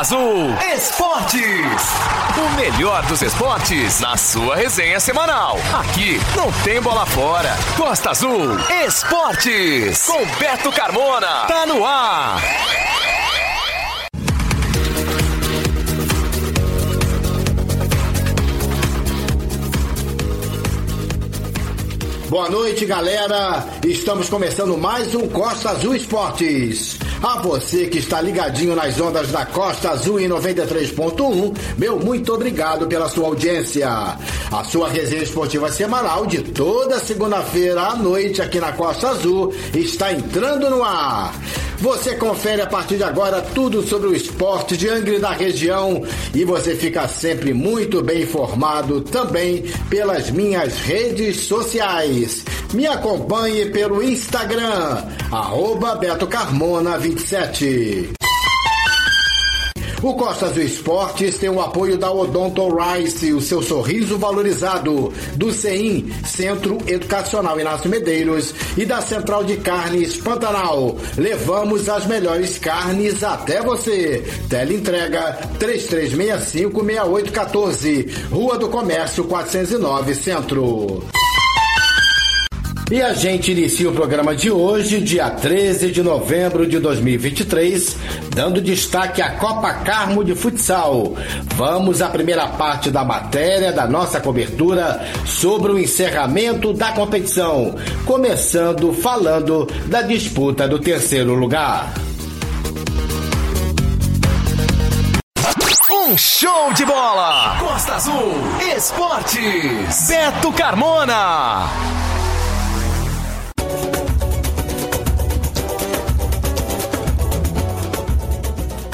Azul Esportes. O melhor dos esportes na sua resenha semanal. Aqui não tem bola fora. Costa Azul Esportes. Com Beto Carmona. Tá no ar. Boa noite, galera. Estamos começando mais um Costa Azul Esportes. A você que está ligadinho nas ondas da Costa Azul em 93.1, meu muito obrigado pela sua audiência. A sua resenha esportiva semanal de toda segunda-feira à noite aqui na Costa Azul está entrando no ar. Você confere a partir de agora tudo sobre o esporte de Angra da região e você fica sempre muito bem informado também pelas minhas redes sociais. Me acompanhe pelo Instagram, arroba Beto Carmona 27. O Costa Azul Esportes tem o apoio da Odonto Rice, o seu sorriso valorizado, do CEIM, Centro Educacional Inácio Medeiros, e da Central de Carnes Pantanal. Levamos as melhores carnes até você. Teleentrega 3365-6814, Rua do Comércio 409, Centro. E a gente inicia o programa de hoje, dia 13 de novembro de 2023, dando destaque à Copa Carmo de Futsal. Vamos à primeira parte da matéria da nossa cobertura sobre o encerramento da competição, começando falando da disputa do terceiro lugar. Um show de bola! Costa Azul Esportes. Beto Carmona.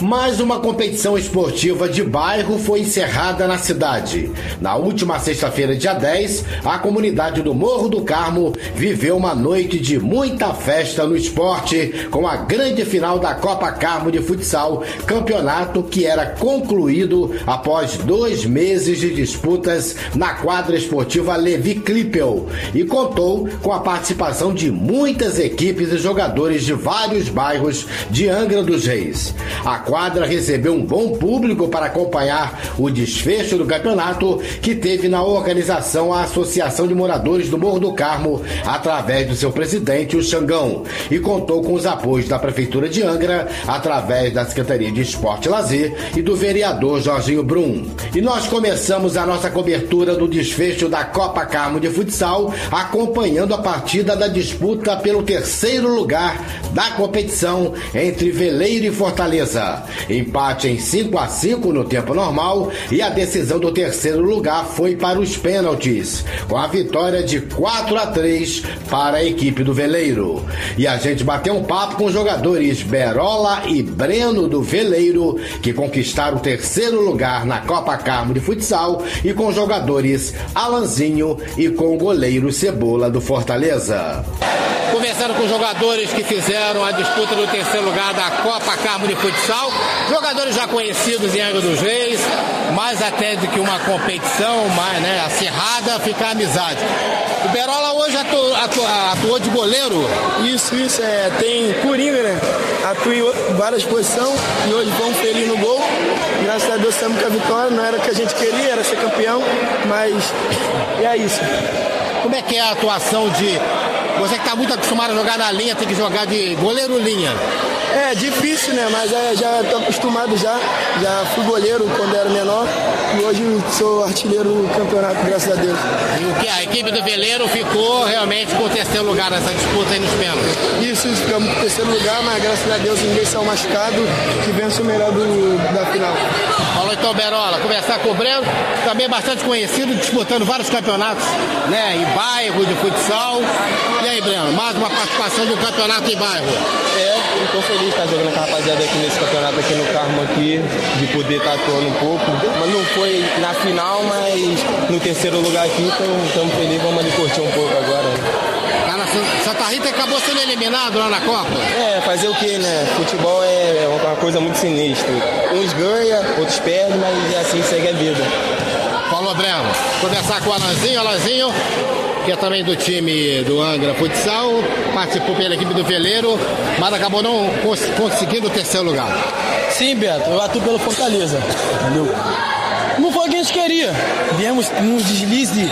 Mais uma competição esportiva de bairro foi encerrada na cidade. Na última sexta-feira, dia 10, a comunidade do Morro do Carmo viveu uma noite de muita festa no esporte, com a grande final da Copa Carmo de Futsal, campeonato que era concluído após dois meses de disputas na quadra esportiva Levi Klippel e contou com a participação de muitas equipes e jogadores de vários bairros de Angra dos Reis. A quadra recebeu um bom público para acompanhar o desfecho do campeonato, que teve na organização a Associação de Moradores do Morro do Carmo, através do seu presidente, o Xangão, e contou com os apoios da Prefeitura de Angra, através da Secretaria de Esporte e Lazer e do vereador Jorginho Brum. E nós começamos a nossa cobertura do desfecho da Copa Carmo de Futsal, acompanhando a partida da disputa pelo terceiro lugar da competição entre Veleiro e Fortaleza. Empate em 5 a 5 no tempo normal e a decisão do terceiro lugar foi para os pênaltis, com a vitória de 4 a 3 para a equipe do Veleiro. E a gente bateu um papo com os jogadores Berola e Breno do Veleiro, que conquistaram o terceiro lugar na Copa Carmo de Futsal, e com os jogadores Alanzinho e com o goleiro Cebola do Fortaleza. Conversando com os jogadores que fizeram a disputa do terceiro lugar da Copa Carmo de Futsal, jogadores já conhecidos em Angra dos Reis, mais até do que uma competição mais né, acirrada, fica a amizade. O Berola hoje atuou, atuou, atuou de goleiro? Isso, isso, é, tem Coringa, né? Atua em várias posições e hoje vamos feliz no gol. Graças a Deus estamos com a vitória, não era o que a gente queria, era ser campeão, mas é isso. Como é que é a atuação de você que está muito acostumado a jogar na linha, tem que jogar de goleiro linha. É difícil, né? Mas é, já estou acostumado já. Já fui goleiro quando era menor e hoje sou artilheiro do campeonato, graças a Deus. E o que? A equipe do Veleiro ficou realmente com o terceiro lugar nessa disputa aí nos pênaltis. Isso, isso, ficamos com o terceiro lugar, mas graças a Deus ninguém saiu machucado que vence o melhor do, da final. Falou então, Berola, conversar com o Breno, também bastante conhecido, disputando vários campeonatos, né? Em bairro, de futsal. E aí, Breno, mais uma participação um campeonato em bairro. É, estou feliz de estar jogando com a rapaziada aqui nesse campeonato aqui no Carmo aqui, de poder estar atuando um pouco. Mas não foi na final, mas no terceiro lugar aqui, então estamos felizes, vamos ali curtir um pouco agora. Cara, Santa Rita acabou sendo eliminado lá na Copa. É, fazer o que, né? Futebol é uma coisa muito sinistra. Uns ganham, outros perdem, mas assim segue a vida. Falou, Breno. Conversar com o Alanzinho, Alanzinho. Que é também do time do Angra Futsal, participou pela equipe do Veleiro, mas acabou não cons conseguindo o terceiro lugar. Sim, Beto, eu atuo pelo Fortaleza, entendeu? Não foi o que a gente queria. Viemos num deslize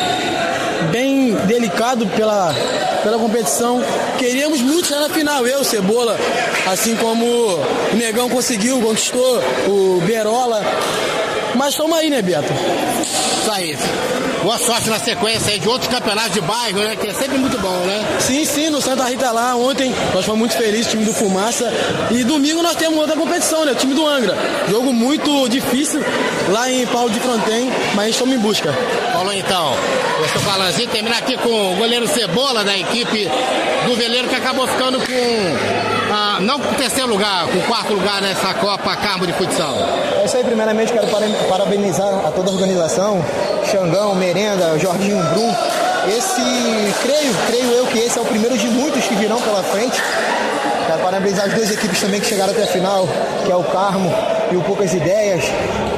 bem delicado pela, pela competição. Queríamos muito estar na final, eu, Cebola, assim como o Negão conseguiu, conquistou, o Berola. Mas estamos aí, né, Beto? Isso aí. Boa sorte na sequência de outros campeonatos de bairro, né? Que é sempre muito bom, né? Sim, sim, no Santa Rita lá ontem nós fomos muito felizes, time do Fumaça. E domingo nós temos outra competição, né? O time do Angra. Jogo muito difícil lá em Paulo de Fronten, mas estamos em busca. Falou então. Eu estou falando assim, terminar aqui com o goleiro Cebola da equipe do Veleiro que acabou ficando com não com o terceiro lugar, com o quarto lugar nessa Copa Carmo de Futsal. É isso aí, primeiramente quero parabenizar a toda a organização, Xangão, Merenda, Jorginho Brum. Esse, creio, creio eu que esse é o primeiro de muitos que virão pela frente. Quero parabenizar as duas equipes também que chegaram até a final, que é o Carmo e o Poucas Ideias.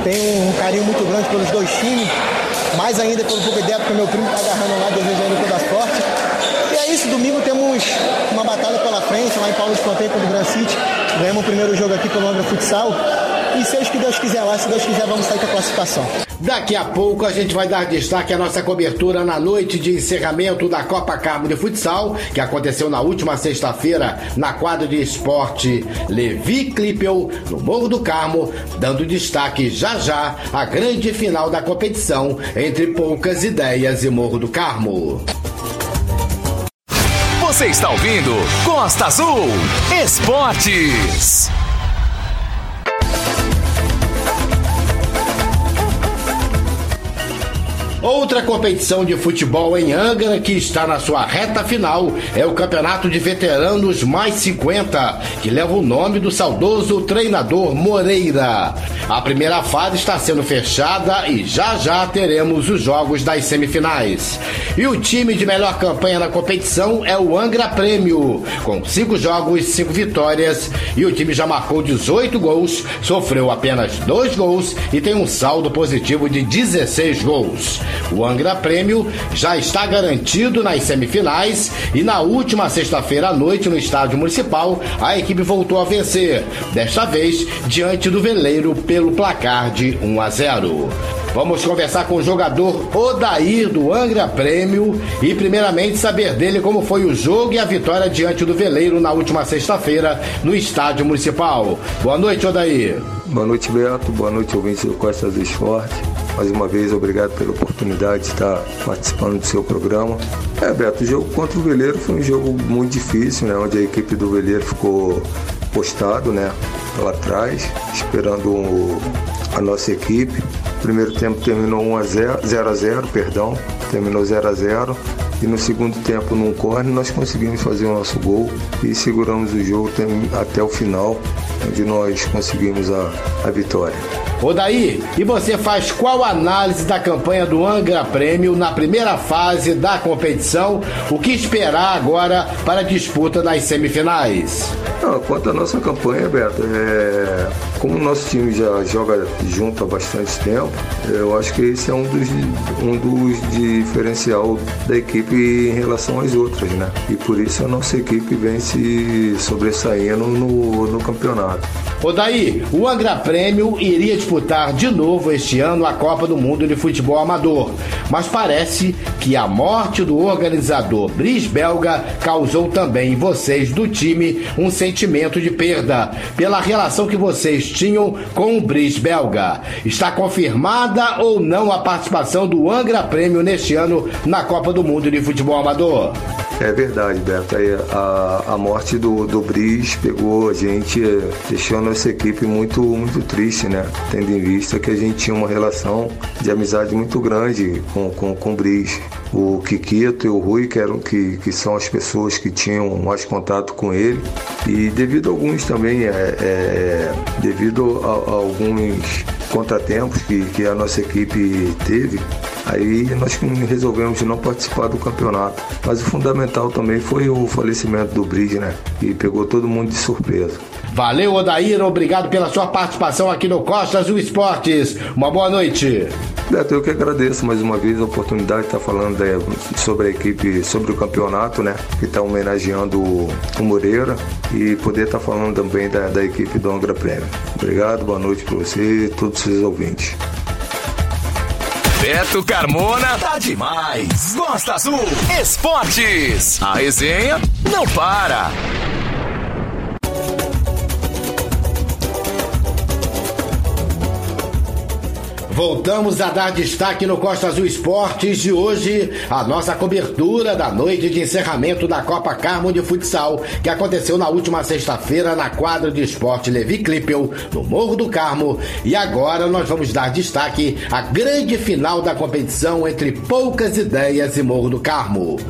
Tenho um carinho muito grande pelos dois times, mais ainda pelo Pouca Ideia, porque meu primo está agarrando lá, desejo ele toda a sorte. E é isso, domingo temos uma batalha pela frente, lá em Paulo de Fronteira contra o Grand City. Ganhamos o primeiro jogo aqui pelo Angra Futsal. E seja o que Deus quiser lá, se Deus quiser, vamos sair com a classificação. Daqui a pouco a gente vai dar destaque à nossa cobertura na noite de encerramento da Copa Carmo de Futsal, que aconteceu na última sexta-feira na quadra de esporte Levi Klippel, no Morro do Carmo, dando destaque já já à grande final da competição entre Poucas Ideias e Morro do Carmo. Você está ouvindo Costa Azul Esportes. Outra competição de futebol em Angra que está na sua reta final é o Campeonato de Veteranos Mais 50, que leva o nome do saudoso treinador Moreira. A primeira fase está sendo fechada e já já teremos os jogos das semifinais. E o time de melhor campanha na competição é o Angra Prêmio, com cinco jogos, cinco vitórias, e o time já marcou 18 gols, sofreu apenas dois gols e tem um saldo positivo de 16 gols. O Angra Prêmio já está garantido nas semifinais e na última sexta-feira à noite no estádio municipal a equipe voltou a vencer, desta vez diante do Veleiro pelo placar de 1 a 0. Vamos conversar com o jogador Odair do Angra Prêmio e primeiramente saber dele como foi o jogo e a vitória diante do Veleiro na última sexta-feira no estádio municipal. Boa noite, Odair. Boa noite, Beto. Boa noite, ouvintes do Costa do Esporte. Mais uma vez, obrigado pela oportunidade de estar participando do seu programa. É, Beto, o jogo contra o Veleiro foi um jogo muito difícil, né? Onde a equipe do Veleiro ficou postado, né? Lá atrás, esperando o, a nossa equipe. O primeiro tempo terminou 1 a 0, 0 a 0, perdão, terminou 0 a 0 e no segundo tempo num corner nós conseguimos fazer o nosso gol e seguramos o jogo até o final, onde nós conseguimos a, a vitória. Odaí, e você faz qual análise da campanha do Angra Prêmio na primeira fase da competição? O que esperar agora para a disputa nas semifinais? Não, quanto à nossa campanha, Beto, é... como o nosso time já joga junto há bastante tempo, eu acho que esse é um dos, um dos diferencial da equipe em relação às outras, né? E por isso a nossa equipe vem se sobressaindo no, no campeonato. Odaí, o Angra Prêmio iria disputar de novo este ano a Copa do Mundo de Futebol Amador, mas parece que a morte do organizador Bris Belga causou também em vocês do time um sentimento de perda pela relação que vocês tinham com o Bris Belga. Está confirmada ou não a participação do Angra Prêmio neste ano na Copa do Mundo de Futebol Amador? É verdade, Beto. A, a morte do, do Bris pegou a gente, deixou a nossa equipe muito, muito triste, né? Tendo em vista que a gente tinha uma relação de amizade muito grande com, com, com o Bris. O Kikito e o Rui, que, eram, que, que são as pessoas que tinham mais contato com ele. E devido a alguns também, é, é devido a, a alguns contratempos que, que a nossa equipe teve, aí nós resolvemos não participar do campeonato. Mas o fundamental também foi o falecimento do Bridge, né? E pegou todo mundo de surpresa. Valeu, Odair, obrigado pela sua participação aqui no Costa Azul Esportes. Uma boa noite. Beto, eu que agradeço mais uma vez a oportunidade de estar falando né, sobre a equipe, sobre o campeonato, né? Que está homenageando o, Moreira e poder estar falando também da, da equipe do Angra Prêmio. Obrigado, boa noite para você e todos os ouvintes. Beto Carmona tá demais. Gosta Azul Esportes. A resenha não para. Voltamos a dar destaque no Costa Azul Esportes de hoje, a nossa cobertura da noite de encerramento da Copa Carmo de Futsal, que aconteceu na última sexta-feira na quadra de esporte Levi Klippel, no Morro do Carmo. E agora nós vamos dar destaque à grande final da competição entre Poucas Ideias e Morro do Carmo.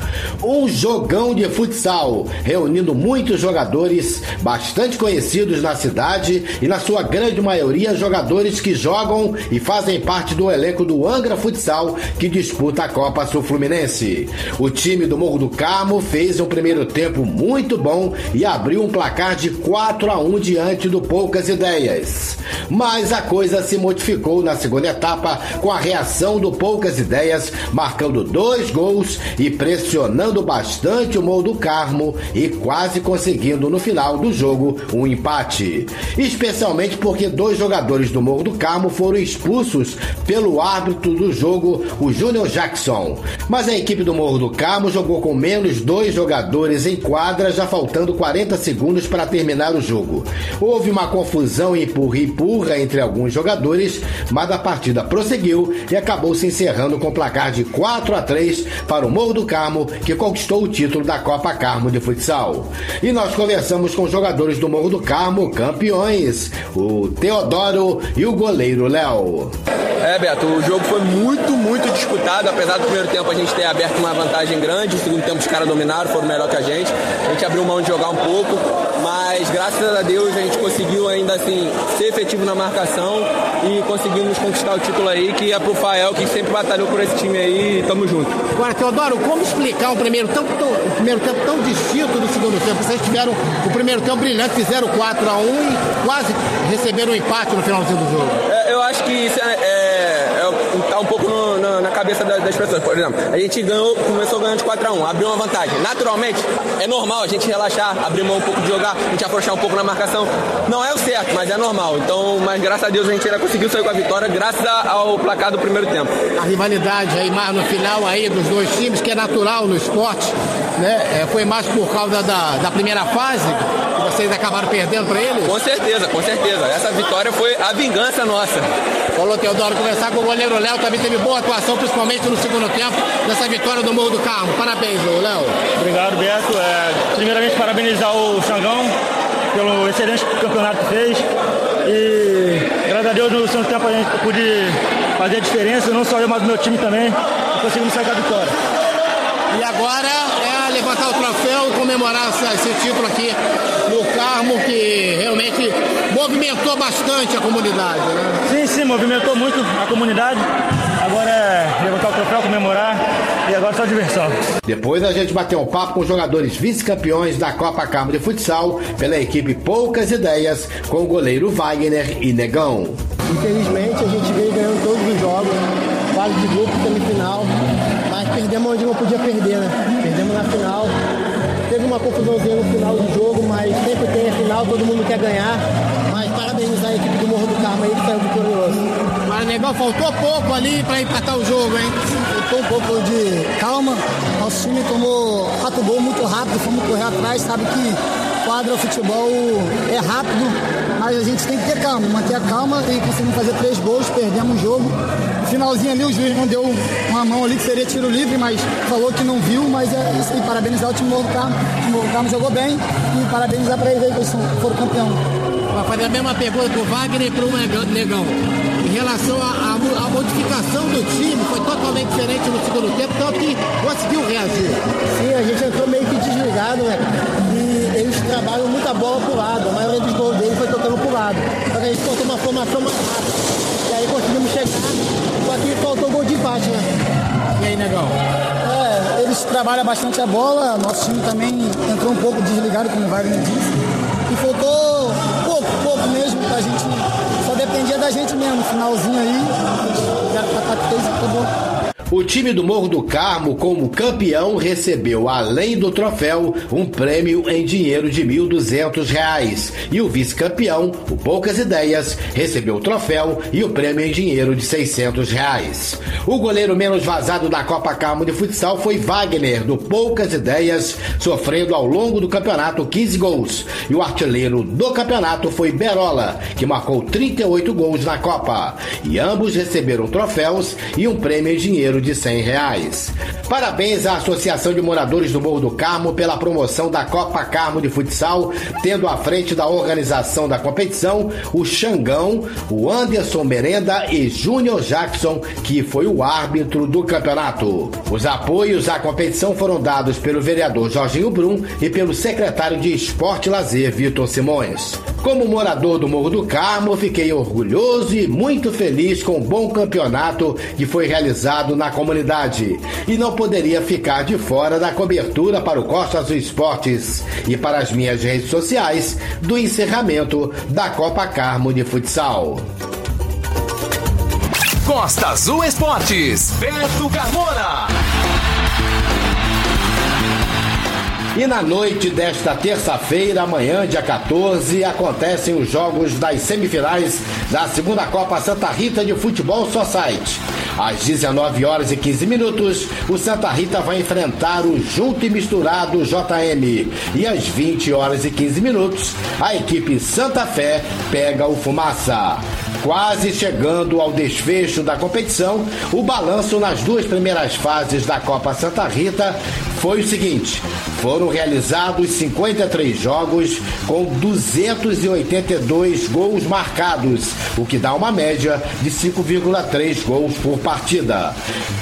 Um jogão de futsal, reunindo muitos jogadores bastante conhecidos na cidade e, na sua grande maioria, jogadores que jogam e fazem fazem parte do elenco do Angra Futsal que disputa a Copa Sul Fluminense. O time do Morro do Carmo fez um primeiro tempo muito bom e abriu um placar de 4 a 1 diante do Poucas Ideias. Mas a coisa se modificou na segunda etapa com a reação do Poucas Ideias, marcando dois gols e pressionando bastante o Morro do Carmo e quase conseguindo no final do jogo um empate. Especialmente porque dois jogadores do Morro do Carmo foram expulsos pelo árbitro do jogo, o Júnior Jackson. Mas a equipe do Morro do Carmo jogou com menos dois jogadores em quadra, já faltando 40 segundos para terminar o jogo. Houve uma confusão e empurra-empurra entre alguns jogadores, mas a partida prosseguiu e acabou se encerrando com placar de 4 a 3 para o Morro do Carmo, que conquistou o título da Copa Carmo de Futsal. E nós conversamos com os jogadores do Morro do Carmo, campeões, o Teodoro e o goleiro Léo. É, Beto, o jogo foi muito, muito disputado. Apesar do primeiro tempo a gente ter aberto uma vantagem grande, o segundo tempo os caras dominaram, foram melhor que a gente. A gente abriu mão de jogar um pouco, mas graças a Deus a gente conseguiu ainda assim ser efetivo na marcação e conseguimos conquistar o título aí, que é pro Fael, que sempre batalhou por esse time aí e tamo junto. Agora, Teodoro, como explicar o primeiro tempo tão, o primeiro tempo tão distinto do segundo tempo? Vocês tiveram o primeiro tempo brilhante, fizeram 4 a 1 e quase receberam um empate no finalzinho do jogo. É, eu acho que isso é, é, é tá um pouco no, no, na cabeça das pessoas. Por exemplo, a gente ganhou, começou ganhando de 4x1, abriu uma vantagem. Naturalmente, é normal a gente relaxar, abrir mão um pouco de jogar, a gente afrouxar um pouco na marcação. Não é o certo, mas é normal. Então, mas graças a Deus a gente ainda conseguiu sair com a vitória, graças ao placar do primeiro tempo. A rivalidade aí mais no final aí dos dois times, que é natural no esporte, né? É, foi mais por causa da, da primeira fase, vocês acabaram perdendo para eles? Com certeza, com certeza. Essa vitória foi a vingança nossa. Falou Teodoro, conversar com o goleiro Léo, também teve boa atuação, principalmente no segundo tempo, nessa vitória do Morro do Carmo. Parabéns, Léo. Obrigado, Beto. É, primeiramente, parabenizar o Xangão pelo excelente campeonato que fez. E graças a Deus no segundo tempo a gente pude fazer a diferença, não só eu, mas o meu time também, conseguimos sair da vitória. E agora levantar o troféu e comemorar esse título aqui no Carmo, que realmente movimentou bastante a comunidade, né? Sim, sim, movimentou muito a comunidade. Agora é levantar o troféu, comemorar e agora só diversão. Depois a gente bateu um papo com os jogadores vice-campeões da Copa Carmo de Futsal pela equipe Poucas Ideias, com o goleiro Wagner e Negão. Infelizmente a gente veio ganhando todos os jogos, fase de grupo, semifinal, perdemos onde não podia perder, né? Perdemos na final. Teve uma confusãozinha no final do jogo, mas sempre tem a final, todo mundo quer ganhar. Mas parabenizar a equipe do Morro do Carmo aí que saiu vitorioso. Mas Negão, faltou pouco ali para empatar o jogo, hein? Faltou um pouco de calma. Nosso time tomou quatro gols muito rápido, fomos correr atrás, sabe que quadra futebol é rápido, mas a gente tem que ter calma, manter a calma e conseguimos fazer três gols, perdemos o jogo. Finalzinho ali, o juiz não deu uma mão ali que seria tiro livre, mas falou que não viu, mas é isso aí, parabenizar o time do Carmo. O time do Carmo jogou bem e parabenizar para eles aí que eles foram campeão. Vou fazer a mesma pergunta pro Wagner e pro Negão. Em relação à modificação do time, foi totalmente diferente no segundo tempo, tanto que conseguiu reagir. Sim, a gente entrou meio que desligado, né? E eles trabalham muita bola pro lado. A maioria dos gols deles foi tocando pro lado. Só que a gente faltou uma formação mais rápida. E aí conseguimos chegar. Só que faltou gol de empate, né? E aí, Negão? É, eles trabalham bastante a bola. Nosso time também entrou um pouco desligado, como o Wagner disse. E faltou pouco mesmo, a gente só dependia da gente mesmo, finalzinho aí, era pra fez e acabou. O time do Morro do Carmo, como campeão, recebeu, além do troféu, um prêmio em dinheiro de R$ 1.200. E o vice-campeão, o Poucas Ideias, recebeu o troféu e o prêmio em dinheiro de 600 reais. O goleiro menos vazado da Copa Carmo de Futsal foi Wagner, do Poucas Ideias, sofrendo ao longo do campeonato 15 gols. E o artilheiro do campeonato foi Berola, que marcou 38 gols na Copa. E ambos receberam troféus e um prêmio em dinheiro de 100 reais. Parabéns à Associação de Moradores do Morro do Carmo pela promoção da Copa Carmo de Futsal, tendo à frente da organização da competição o Xangão, o Anderson Merenda e Júnior Jackson, que foi o árbitro do campeonato. Os apoios à competição foram dados pelo vereador Jorginho Brum e pelo secretário de Esporte e Lazer, Vitor Simões. Como morador do Morro do Carmo, fiquei orgulhoso e muito feliz com o bom campeonato que foi realizado na comunidade. E não poderia ficar de fora da cobertura para o Costa Azul Esportes e para as minhas redes sociais do encerramento da Copa Carmo de Futsal. Costa Azul Esportes, Beto Carmona. E na noite desta terça-feira, amanhã, dia 14, acontecem os jogos das semifinais da segunda Copa Santa Rita de Futebol Society. Às 19 horas e 15 minutos, o Santa Rita vai enfrentar o Junto e Misturado JM. E às 20 horas e 15 minutos, a equipe Santa Fé pega o Fumaça. Quase chegando ao desfecho da competição, o balanço nas duas primeiras fases da Copa Santa Rita foi o seguinte: foram realizados 53 jogos com 282 gols marcados, o que dá uma média de 5,3 gols por partida.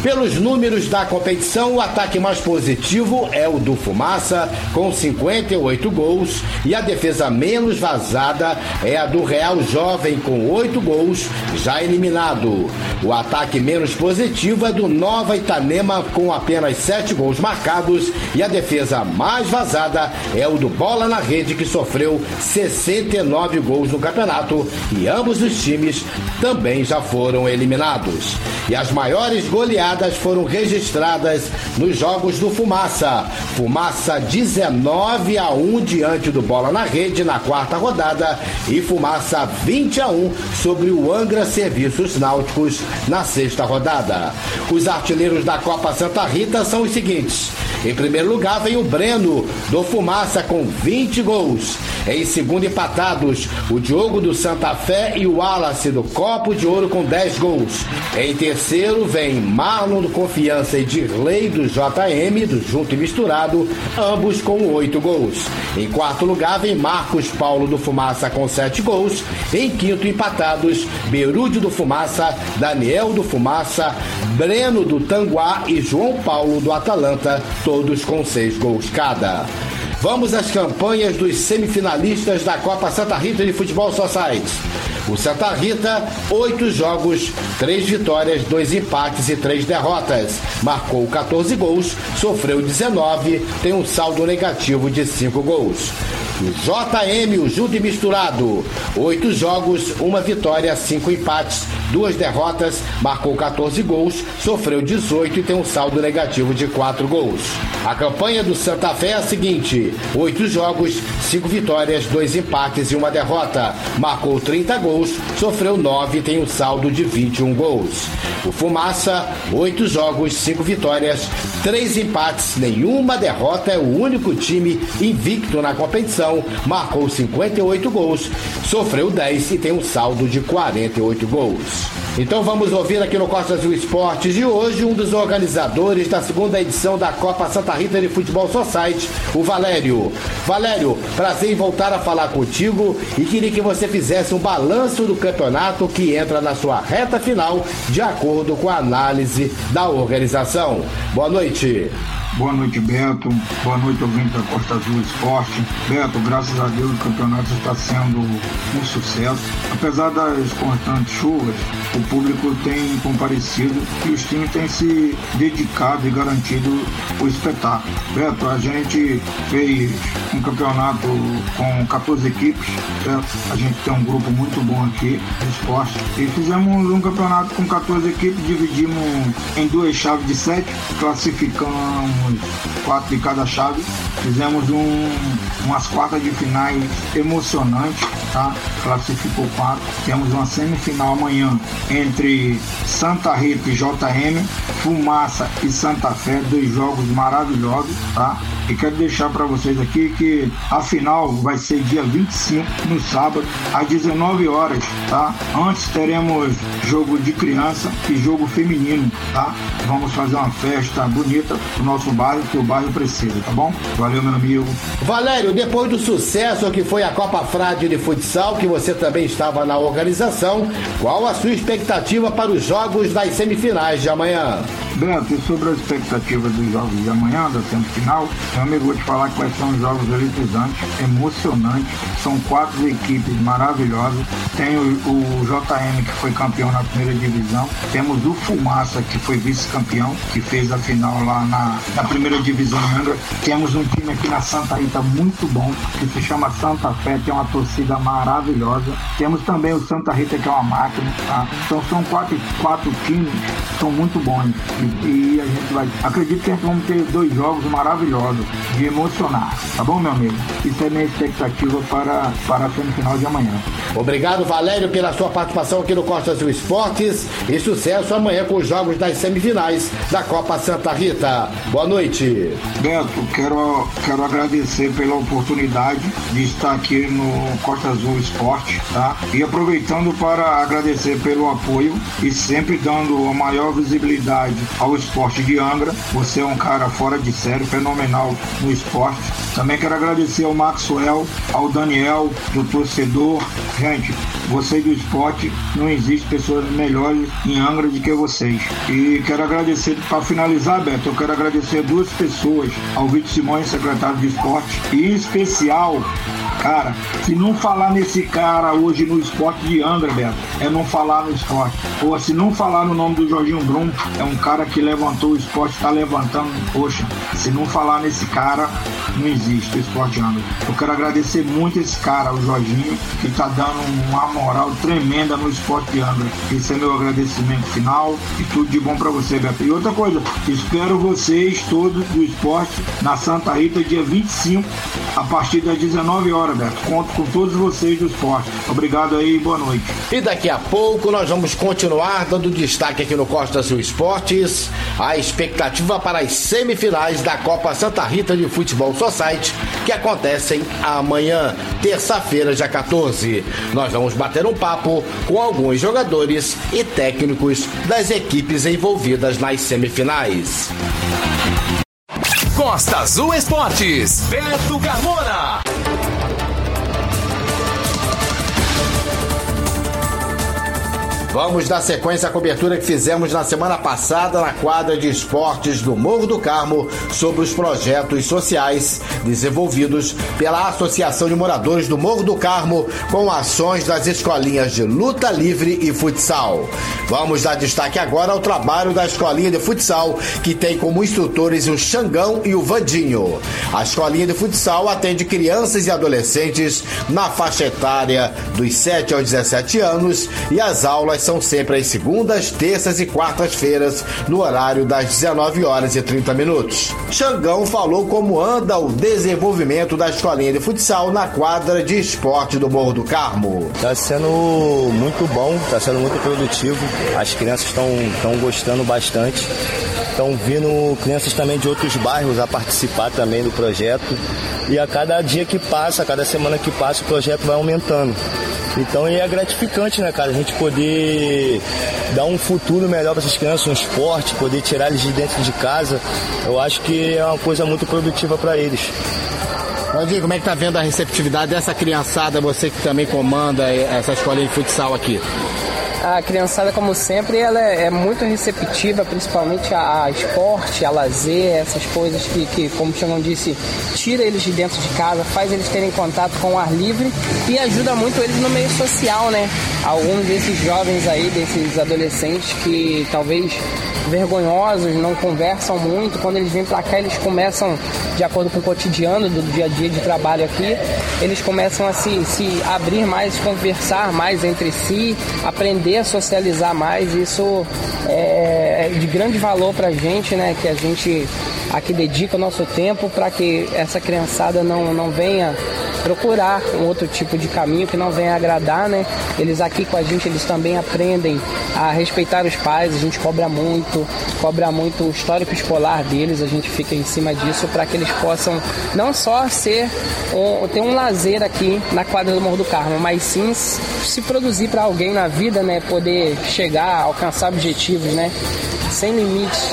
Pelos números da competição, o ataque mais positivo é o do Fumaça, com 58 gols, e a defesa menos vazada é a do Real Jovem, com 8 gols, já eliminado. O ataque menos positivo é do Nova Itanema, com apenas 7 gols marcados, e a defesa mais vazada é o do Bola na Rede, que sofreu 69 gols no campeonato, e ambos os times também já foram eliminados. E as maiores goleadas foram registradas nos jogos do Fumaça. Fumaça 19 a 1 diante do Bola na Rede na quarta rodada e Fumaça 20 a 1 sobre o Angra Serviços Náuticos na sexta rodada. Os artilheiros da Copa Santa Rita são os seguintes: em primeiro lugar vem o Breno, do Fumaça, com 20 gols. Em segundo, empatados, o Diogo do Santa Fé e o Wallace do Copo de Ouro com 10 gols. Em terceiro, vem Marlon do Confiança e Dirley do JM, do Junto e Misturado, ambos com 8 gols. Em quarto lugar, vem Marcos Paulo do Fumaça com 7 gols. Em quinto, empatados, Berúdio do Fumaça, Daniel do Fumaça, Breno do Tanguá e João Paulo do Atalanta, todos com seis gols cada. Vamos às campanhas dos semifinalistas da Copa Santa Rita de Futebol Society. O Santa Rita, oito jogos, três vitórias, dois empates e três derrotas. Marcou 14 gols, sofreu 19, tem um saldo negativo de 5 gols. JM, o Junto e Misturado. Oito jogos, uma vitória, cinco empates, duas derrotas, marcou 14 gols, sofreu 18 e tem um saldo negativo de 4 gols. A campanha do Santa Fé é a seguinte: oito jogos, cinco vitórias, dois empates e uma derrota. Marcou 30 gols, sofreu 9 e tem um saldo de 21 gols. O Fumaça, oito jogos, cinco vitórias, três empates, nenhuma derrota, é o único time invicto na competição, marcou 58 gols, sofreu 10 e tem um saldo de 48 gols. Então vamos ouvir aqui no Costa Azul Esportes de hoje um dos organizadores da segunda edição da Copa Santa Rita de Futebol Society, o Valério. Valério, prazer em voltar a falar contigo e queria que você fizesse um balanço do campeonato que entra na sua reta final de acordo com a análise da organização. Boa noite. Boa noite, Beto. Boa noite, ouvinte da Costa Azul Esporte. Beto, graças a Deus o campeonato está sendo um sucesso. Apesar das constantes chuvas, o público tem comparecido e os times têm se dedicado e garantido o espetáculo. Beto, a gente fez um campeonato com 14 equipes, certo? a gente tem um grupo muito bom aqui de esporte e fizemos um campeonato com 14 equipes, dividimos em duas chaves de sete, classificamos quatro de cada chave, fizemos um, umas quartas de finais emocionantes, tá? Classificou quatro. Temos uma semifinal amanhã entre Santa Rita e JM, Fumaça e Santa Fé, dois jogos maravilhosos, tá? E quero deixar para vocês aqui que a final vai ser dia 25, no sábado, às 19 horas, tá? Antes teremos jogo de criança e jogo feminino, tá? Vamos fazer uma festa bonita no nosso bairro, que o bairro precisa, tá bom? Valeu, meu amigo. Valério, depois do sucesso que foi a Copa Frade de Futsal, que você também estava na organização, qual a sua expectativa para os jogos das semifinais de amanhã? Beto, e sobre as expectativas dos jogos de amanhã, da semifinal, meu amigo, vou te falar quais são os jogos eletrizantes, emocionantes. São quatro equipes maravilhosas. Tem o, o JM, que foi campeão na primeira divisão. Temos o Fumaça, que foi vice-campeão, que fez a final lá na, na primeira divisão Angra. Temos um time aqui na Santa Rita muito bom, que se chama Santa Fé, tem uma torcida maravilhosa. Temos também o Santa Rita, que é uma máquina. Tá? Então são quatro, quatro times, são muito bons e a gente vai. Acredito que vamos ter dois jogos maravilhosos de emocionar, tá bom, meu amigo? Isso é minha expectativa para, para a semifinal de amanhã. Obrigado, Valério, pela sua participação aqui no Costa do Esportes e sucesso amanhã com os jogos das semifinais da Copa Santa Rita. Boa noite. Beto, quero, quero agradecer pela oportunidade de estar aqui no Costa Azul Esporte, tá? E aproveitando para agradecer pelo apoio e sempre dando a maior visibilidade ao esporte de Angra. Você é um cara fora de série, fenomenal no esporte. Também quero agradecer ao Maxwell, ao Daniel, do torcedor. Gente, vocês do esporte, não existe pessoas melhores em Angra do que vocês. E quero agradecer, para finalizar, Beto, eu quero agradecer duas pessoas, ao Vitor Simões, secretário de esporte, e em especial Cara, se não falar nesse cara hoje no esporte de Angra, Beto, é não falar no esporte. Ou se não falar no nome do Jorginho Brum, é um cara que levantou o esporte, está levantando. Poxa, se não falar nesse cara, não existe o esporte Angra. Eu quero agradecer muito esse cara, o Jorginho, que está dando uma moral tremenda no esporte de Angra. Esse é meu agradecimento final e tudo de bom para você, Beto. E outra coisa, espero vocês todos do esporte na Santa Rita, dia 25, a partir das 19 horas. Conto com todos vocês do esporte. Obrigado aí e boa noite. E daqui a pouco nós vamos continuar dando destaque aqui no Costa Sul Esportes. A expectativa para as semifinais da Copa Santa Rita de Futebol Society, que acontecem amanhã, terça-feira, dia 14. Nós vamos bater um papo com alguns jogadores e técnicos das equipes envolvidas nas semifinais. Costa Azul Esportes, Beto Carmona. Vamos dar sequência à cobertura que fizemos na semana passada na quadra de esportes do Morro do Carmo sobre os projetos sociais desenvolvidos pela Associação de Moradores do Morro do Carmo com ações das escolinhas de luta livre e futsal. Vamos dar destaque agora ao trabalho da escolinha de futsal que tem como instrutores o Xangão e o Vandinho. A escolinha de futsal atende crianças e adolescentes na faixa etária dos 7 aos 17 anos e as aulas são sempre às segundas, terças e quartas-feiras, no horário das 19 horas e 30 minutos. Xangão falou como anda o desenvolvimento da escolinha de futsal na quadra de esporte do Morro do Carmo. Está sendo muito bom, está sendo muito produtivo. As crianças estão gostando bastante. Estão vindo crianças também de outros bairros a participar também do projeto. E a cada dia que passa, a cada semana que passa, o projeto vai aumentando. Então é gratificante, né, cara? A gente poder dar um futuro melhor para essas crianças, um esporte, poder tirar eles de dentro de casa. Eu acho que é uma coisa muito produtiva para eles. Rodrigo, como é que tá vendo a receptividade dessa criançada, você que também comanda essa escolinha de futsal aqui? A criançada, como sempre, ela é, é muito receptiva, principalmente a, a, esporte, a lazer, essas coisas que, que, como o Xangão disse, tira eles de dentro de casa, faz eles terem contato com o ar livre e ajuda muito eles no meio social, né? Alguns desses jovens aí, desses adolescentes que talvez vergonhosos, não conversam muito. Quando eles vêm para cá, eles começam, de acordo com o cotidiano do dia a dia de trabalho aqui, eles começam a se, se abrir mais, conversar mais entre si, aprender a socializar mais. Isso é, é de grande valor para a gente, né? Que a gente aqui dedica o nosso tempo para que essa criançada não, não venha procurar um outro tipo de caminho que não venha agradar, né? Eles aqui com a gente, eles também aprendem a respeitar os pais, a gente cobra muito, cobra muito o histórico escolar deles, a gente fica em cima disso para que eles possam não só ser um, ter um lazer aqui na quadra do Morro do Carmo, mas sim se produzir para alguém na vida, né? Poder chegar, alcançar objetivos, né? Sem limites.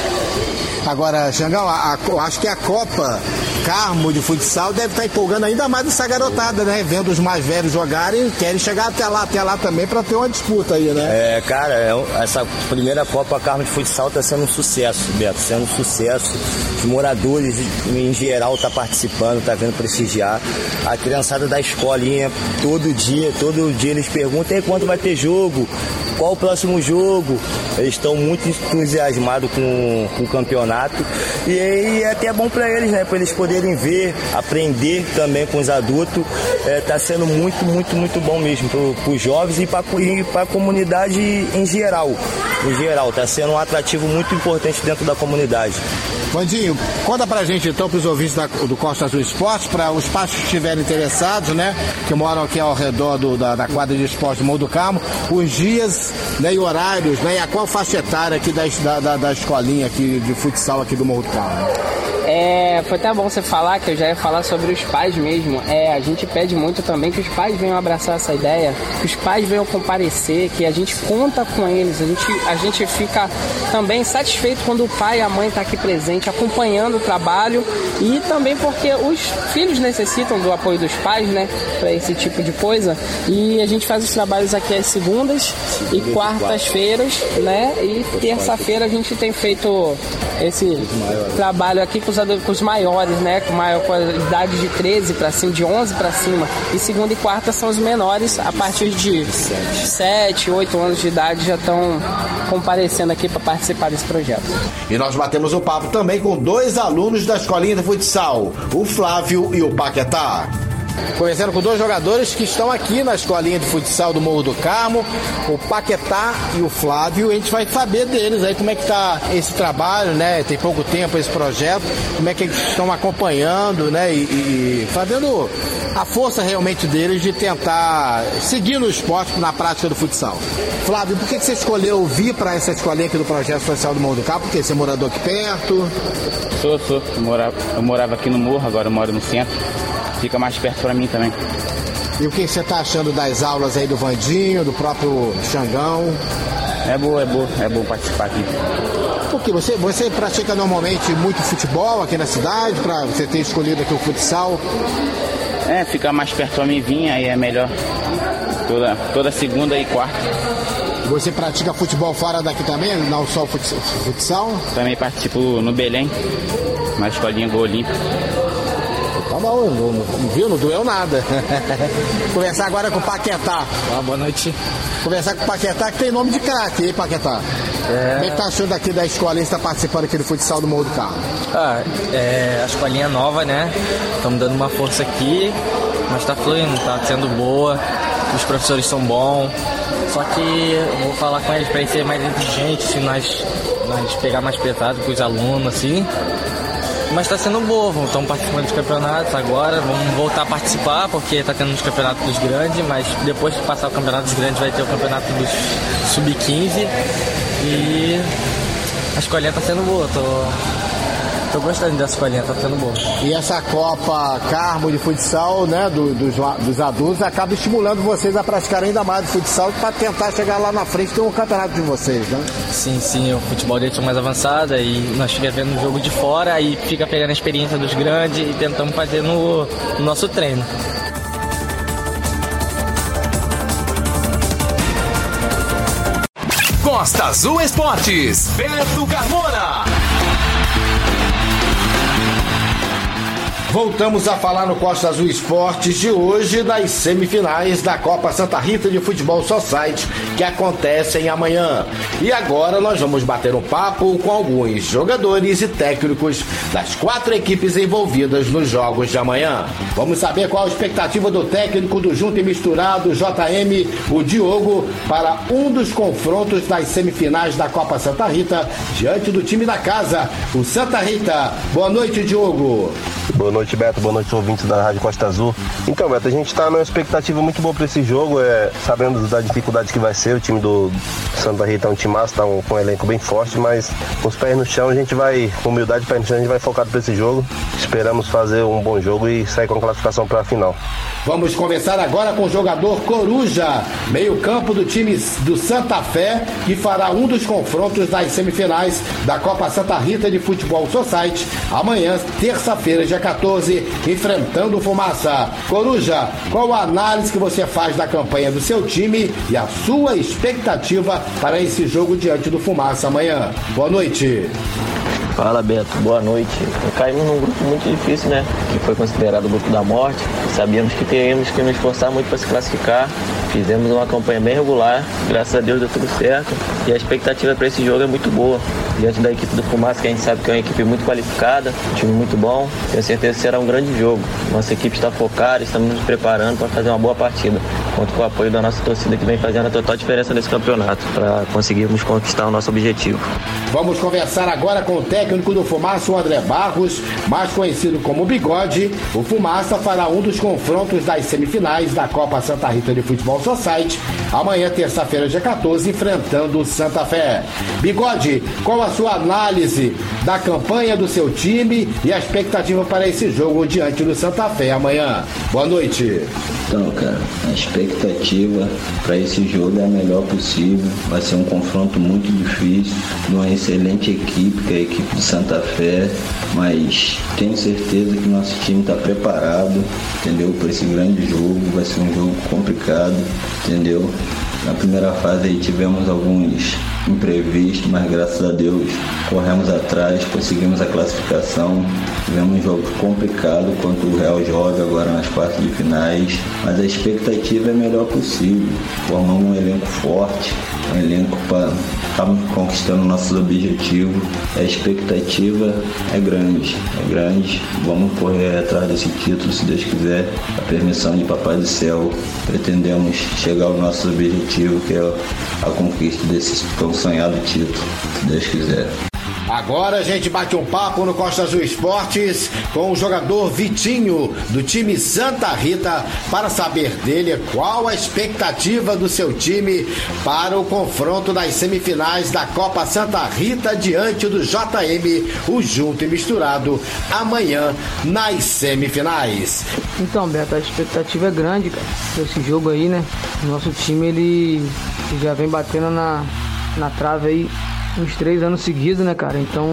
Agora, Xangão, a, a, acho que a Copa Carmo de futsal deve estar empolgando ainda mais essa garotada, né? Vendo os mais velhos jogarem, querem chegar até lá, até lá também para ter uma disputa aí, né? É, cara, é, essa primeira Copa Carmo de futsal está sendo um sucesso, Beto, sendo um sucesso. Os moradores em geral tá participando, tá vendo prestigiar. A criançada da escolinha, todo dia, todo dia eles perguntam quando vai ter jogo, qual o próximo jogo. Eles estão muito entusiasmados com, com o campeonato e, e é até bom para eles, né? Para eles poderem ver, aprender também com os adultos. Está é, sendo muito, muito, muito bom mesmo para os jovens e para a comunidade em geral. Em geral, está sendo um atrativo muito importante dentro da comunidade. Vandinho, conta pra gente então, pros ouvintes da, do Costa Azul Esporte, para os pais que estiverem interessados, né, que moram aqui ao redor do, da, da, quadra de esporte Morro do Carmo, os dias né, e horários, né, e a qual faixa etária aqui da, da, da escolinha aqui de futsal aqui do Morro do Carmo. É, foi até bom você falar que eu já ia falar sobre os pais mesmo. É, a gente pede muito também que os pais venham abraçar essa ideia, que os pais venham comparecer, que a gente conta com eles, a gente, a gente fica também satisfeito quando o pai e a mãe estão tá aqui presente, acompanhando o trabalho e também porque os filhos necessitam do apoio dos pais, né, para esse tipo de coisa. E a gente faz os trabalhos aqui às segundas e quartas-feiras, né, e terça-feira a gente tem feito esse trabalho aqui com os com os maiores, né? Com, maior, idade de 13 para cima, de 11 para cima. E segunda e quarta são os menores, a partir de 7, 8 anos de idade já estão comparecendo aqui para participar desse projeto. E nós batemos o papo também com dois alunos da escolinha de futsal, o Flávio e o Paquetá. Conversando com dois jogadores que estão aqui na escolinha de futsal do Morro do Carmo, o Paquetá e o Flávio. A gente vai saber deles aí como é que tá esse trabalho, né? Tem pouco tempo esse projeto, como é que eles estão acompanhando, né? E, e fazendo a força realmente deles de tentar seguir no esporte na prática do futsal. Flávio, por que, que você escolheu vir para essa escolinha aqui do Projeto Social do Morro do Carmo? Porque você é morador aqui perto? Sou, sou. Eu morava, eu morava aqui no Morro, agora moro no centro fica mais perto para mim também. E o que você está achando das aulas aí do Vandinho, do próprio Xangão? É boa, é boa, é bom participar aqui. Porque você, você pratica normalmente muito futebol aqui na cidade, para você ter escolhido aqui o futsal? É, fica mais perto para mim vir, aí é melhor. Toda, toda segunda e quarta. Você pratica futebol fora daqui também, não só futsal? Também participo no Belém, na escolinha Gol Olímpico. Tá bom, não, viu? Não doeu nada. Conversar agora com o Paquetá. Ah, boa noite. Conversar com o Paquetá, que tem nome de craque, hein, Paquetá? É... Como é que tá achando aqui da escola Você está participando aqui do futsal do Morro do Carro? Ah, é, a escolinha nova, né? Estamos dando uma força aqui, mas tá fluindo, tá sendo boa. Os professores são bons. Só que eu vou falar com eles para ser mais inteligente, se nós, nós pegar mais pesado com os alunos, assim. Mas está sendo boa, estamos participando dos campeonatos agora, vamos voltar a participar, porque está tendo os campeonatos dos grandes, mas depois de passar o campeonato dos grandes vai ter o campeonato dos sub-15 e a escolinha está sendo boa, tô, Tô gostando dessa escolinha, tá sendo boa. E essa Copa Carmo de futsal, né, do, dos, dos adultos, acaba estimulando vocês a praticar ainda mais o futsal para tentar chegar lá na frente com o campeonato de vocês, né? Sim, sim, o futebol deles é mais avançado e nós ficamos vendo o jogo de fora e fica pegando a experiência dos grandes e tentamos fazer no, no nosso treino. Costa Azul Esportes, Beto Carmona. Voltamos a falar no Costa Azul Esportes de hoje das semifinais da Copa Santa Rita de Futebol Society que acontecem amanhã. E agora nós vamos bater um papo com alguns jogadores e técnicos das quatro equipes envolvidas nos jogos de amanhã. Vamos saber qual a expectativa do técnico do Junto e Misturado JM, o Diogo, para um dos confrontos das semifinais da Copa Santa Rita diante do time da casa, o Santa Rita. Boa noite, Diogo. Boa noite, Beto. Boa noite, ouvintes da Rádio Costa Azul. Então, Beto, a gente está numa expectativa muito boa para esse jogo, é, sabendo da dificuldade que vai ser. O time do Santa Rita é um time massa, tá um, com um elenco bem forte, mas com os pés no chão a gente vai, com humildade pés no chão, a gente vai focado para esse jogo. Esperamos fazer um bom jogo e sair com classificação para a final. Vamos conversar agora com o jogador Coruja, meio-campo do time do Santa Fé, que fará um dos confrontos das semifinais da Copa Santa Rita de Futebol Society, amanhã, terça-feira, dia 14, enfrentando o Fumaça. Coruja, qual a análise que você faz da campanha do seu time e a sua expectativa para esse jogo diante do Fumaça amanhã? Boa noite. Fala Beto, boa noite. Caímos num grupo muito difícil, né? Que foi considerado o grupo da morte. Sabíamos que teríamos que nos esforçar muito para se classificar. Fizemos uma campanha bem regular, graças a Deus deu tudo certo. E a expectativa para esse jogo é muito boa. Diante da equipe do Fumaça, que a gente sabe que é uma equipe muito qualificada, um time muito bom, tenho certeza que será um grande jogo. Nossa equipe está focada, estamos nos preparando para fazer uma boa partida. Conto com o apoio da nossa torcida que vem fazendo a total diferença nesse campeonato, para conseguirmos conquistar o nosso objetivo. Vamos conversar agora com o técnico do Fumaça, o André Barros, mais conhecido como Bigode. O Fumaça fará um dos confrontos das semifinais da Copa Santa Rita de Futebol Society, amanhã, terça-feira, dia 14, enfrentando o Santa Fé. Bigode, qual a sua análise da campanha do seu time e a expectativa para esse jogo diante do Santa Fé amanhã? Boa noite. Então, cara, a expectativa para esse jogo é a melhor possível. Vai ser um confronto muito difícil, de uma excelente equipe, que é a equipe do Santa Fé, mas tenho certeza que nosso time está preparado, entendeu? Para esse grande jogo. Vai ser um jogo complicado, entendeu? Na primeira fase aí tivemos alguns imprevistos, mas graças a Deus corremos atrás, conseguimos a classificação. Tivemos um jogo complicado quanto o Real joga agora nas quartas de finais, mas a expectativa é a melhor possível. Formamos um elenco forte, um elenco para estamos conquistando nossos objetivos. A expectativa é grande, é grande. Vamos correr atrás desse título, se Deus quiser. A permissão de Papai do Céu. Pretendemos chegar ao nosso objetivo, que é a conquista desse tão sonhado título, se Deus quiser. Agora a gente bate um papo no Costa Azul Esportes com o jogador Vitinho, do time Santa Rita, para saber dele qual a expectativa do seu time para o confronto das semifinais da Copa Santa Rita diante do JM, o Junto e Misturado, amanhã nas semifinais. Então, Beto, a expectativa é grande, cara, esse jogo aí, né? Nosso time ele já vem batendo na, na trave aí uns três anos seguidos, né, cara? Então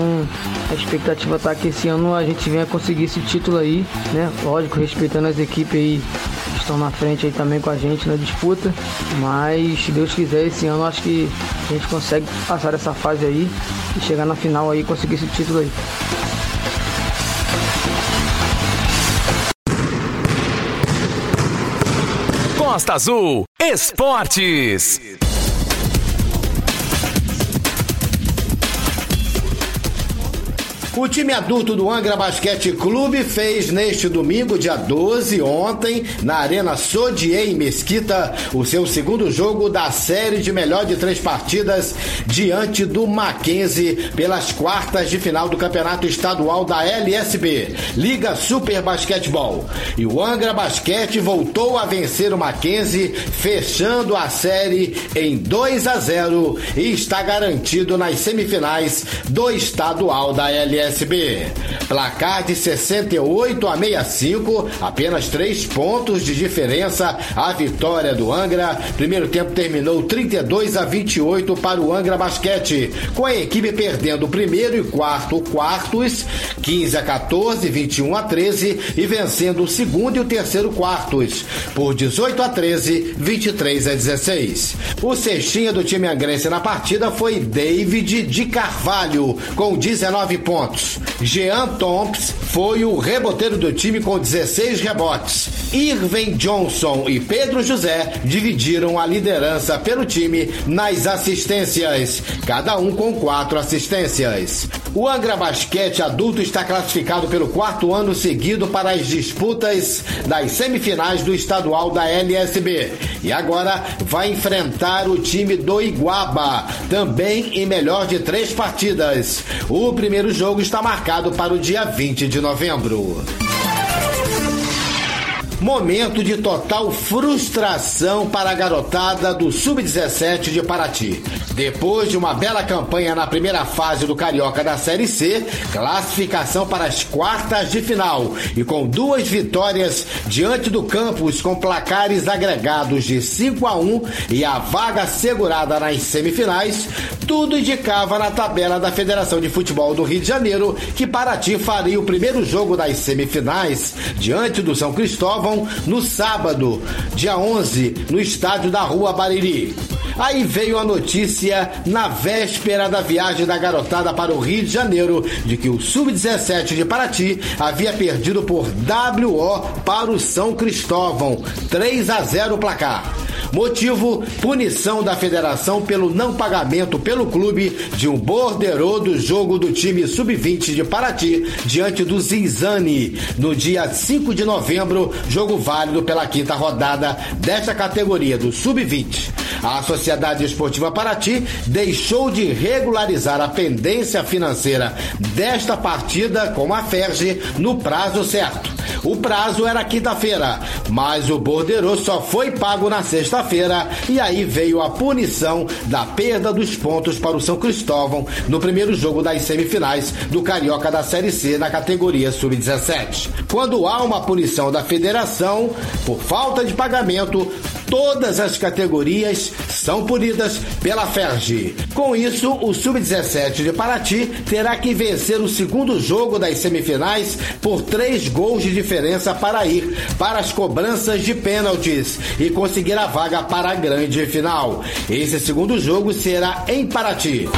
a expectativa tá que esse ano a gente venha conseguir esse título aí, né? Lógico, respeitando as equipes aí que estão na frente aí também com a gente na disputa. Mas se Deus quiser, esse ano acho que a gente consegue passar essa fase aí e chegar na final aí e conseguir esse título aí. Costa Azul Esportes. O time adulto do Angra Basquete Clube fez neste domingo, dia 12, ontem, na Arena Sodier em Mesquita, o seu segundo jogo da série de melhor de três partidas diante do Mackenzie pelas quartas de final do Campeonato Estadual da LSB, Liga Super Basquetebol. E o Angra Basquete voltou a vencer o Mackenzie, fechando a série em 2 a 0 e está garantido nas semifinais do estadual da LSB. LSB. Placar de 68 a 65, apenas três pontos de diferença a vitória do Angra. Primeiro tempo terminou 32 a 28 para o Angra Basquete, com a equipe perdendo o primeiro e quarto quartos, 15 a 14, 21 a 13 e vencendo o segundo e o terceiro quartos por 18 a 13, 23 a 16. O cestinha do time angrense na partida foi David de Carvalho com 19 pontos. Jean Tomps foi o reboteiro do time com 16 rebotes. Irving Johnson e Pedro José dividiram a liderança pelo time nas assistências, cada um com quatro assistências. O Angra Basquete adulto está classificado pelo quarto ano seguido para as disputas das semifinais do estadual da LSB e agora vai enfrentar o time do Iguaba, também em melhor de três partidas. O primeiro jogo está marcado para o dia 20 de novembro. Momento de total frustração para a garotada do Sub-17 de Paraty. Depois de uma bela campanha na primeira fase do Carioca da Série C, classificação para as quartas de final e com duas vitórias diante do campus com placares agregados de 5 a 1 e a vaga segurada nas semifinais, tudo indicava na tabela da Federação de Futebol do Rio de Janeiro que Paraty faria o primeiro jogo das semifinais diante do São Cristóvão no sábado, dia 11, no estádio da Rua Bariri. Aí veio a notícia na véspera da viagem da garotada para o Rio de Janeiro de que o Sub-17 de Paraty havia perdido por WO para o São Cristóvão, 3 a 0 o placar. Motivo: punição da federação pelo não pagamento pelo clube de um borderô do jogo do time sub-20 de Paraty diante do Zinzani no dia 5 de novembro, jogo válido pela quinta rodada desta categoria do sub-20. A Sociedade Esportiva Paraty deixou de regularizar a pendência financeira desta partida com a Ferge no prazo certo. O prazo era quinta-feira, mas o borderô só foi pago na sexta-feira e aí veio a punição da perda dos pontos para o São Cristóvão no primeiro jogo das semifinais do Carioca da Série C na categoria Sub-17. Quando há uma punição da federação por falta de pagamento, todas as categorias são punidas pela FERJ. Com isso, o Sub-17 de Paraty terá que vencer o segundo jogo das semifinais por três gols de diferença para ir para as cobranças de pênaltis e conseguir a vaga para a grande final. Esse segundo jogo será em Paraty.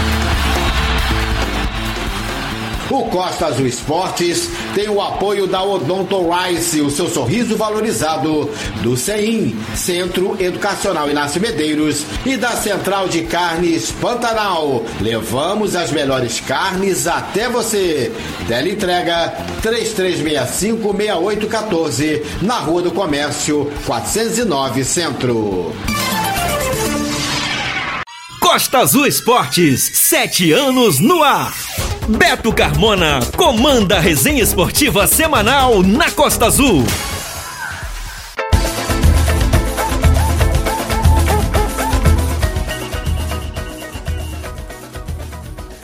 O Costa Azul Esportes tem o apoio da Odonto Rice, o seu sorriso valorizado, do CEIM, Centro Educacional Inácio Medeiros, e da Central de Carnes Pantanal. Levamos as melhores carnes até você. Teleentrega 3365-6814, na Rua do Comércio, 409 Centro. Costa Azul Esportes, sete anos no ar. Beto Carmona comanda a resenha esportiva semanal na Costa Azul.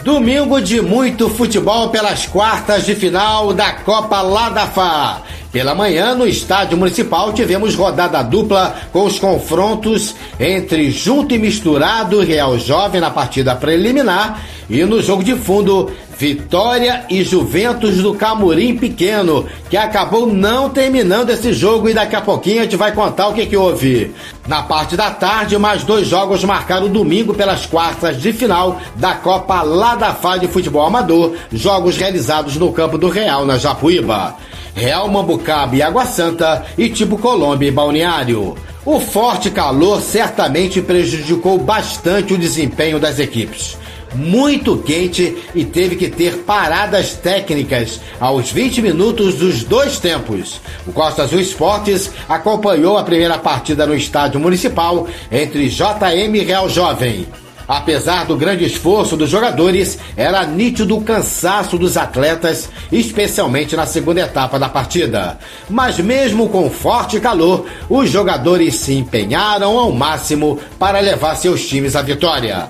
Domingo de muito futebol pelas quartas de final da Copa Ladafá. Pela manhã, no estádio municipal, tivemos rodada dupla com os confrontos entre Junto e Misturado Real Jovem na partida preliminar e no jogo de fundo, Vitória e Juventus do Camurim Pequeno, que acabou não terminando esse jogo e daqui a pouquinho a gente vai contar o que, que houve. Na parte da tarde, mais dois jogos marcaram domingo pelas quartas de final da Copa Ladafá de Futebol Amador, jogos realizados no campo do Real, na Japuíba. Real Mambucaba e Água Santa e Tipo Colômbia e Balneário. O forte calor certamente prejudicou bastante o desempenho das equipes muito quente e teve que ter paradas técnicas aos 20 minutos dos dois tempos. O Costa Azul Esportes acompanhou a primeira partida no estádio municipal entre JM e Real Jovem. Apesar do grande esforço dos jogadores, era nítido o cansaço dos atletas, especialmente na segunda etapa da partida. Mas mesmo com forte calor, os jogadores se empenharam ao máximo para levar seus times à vitória.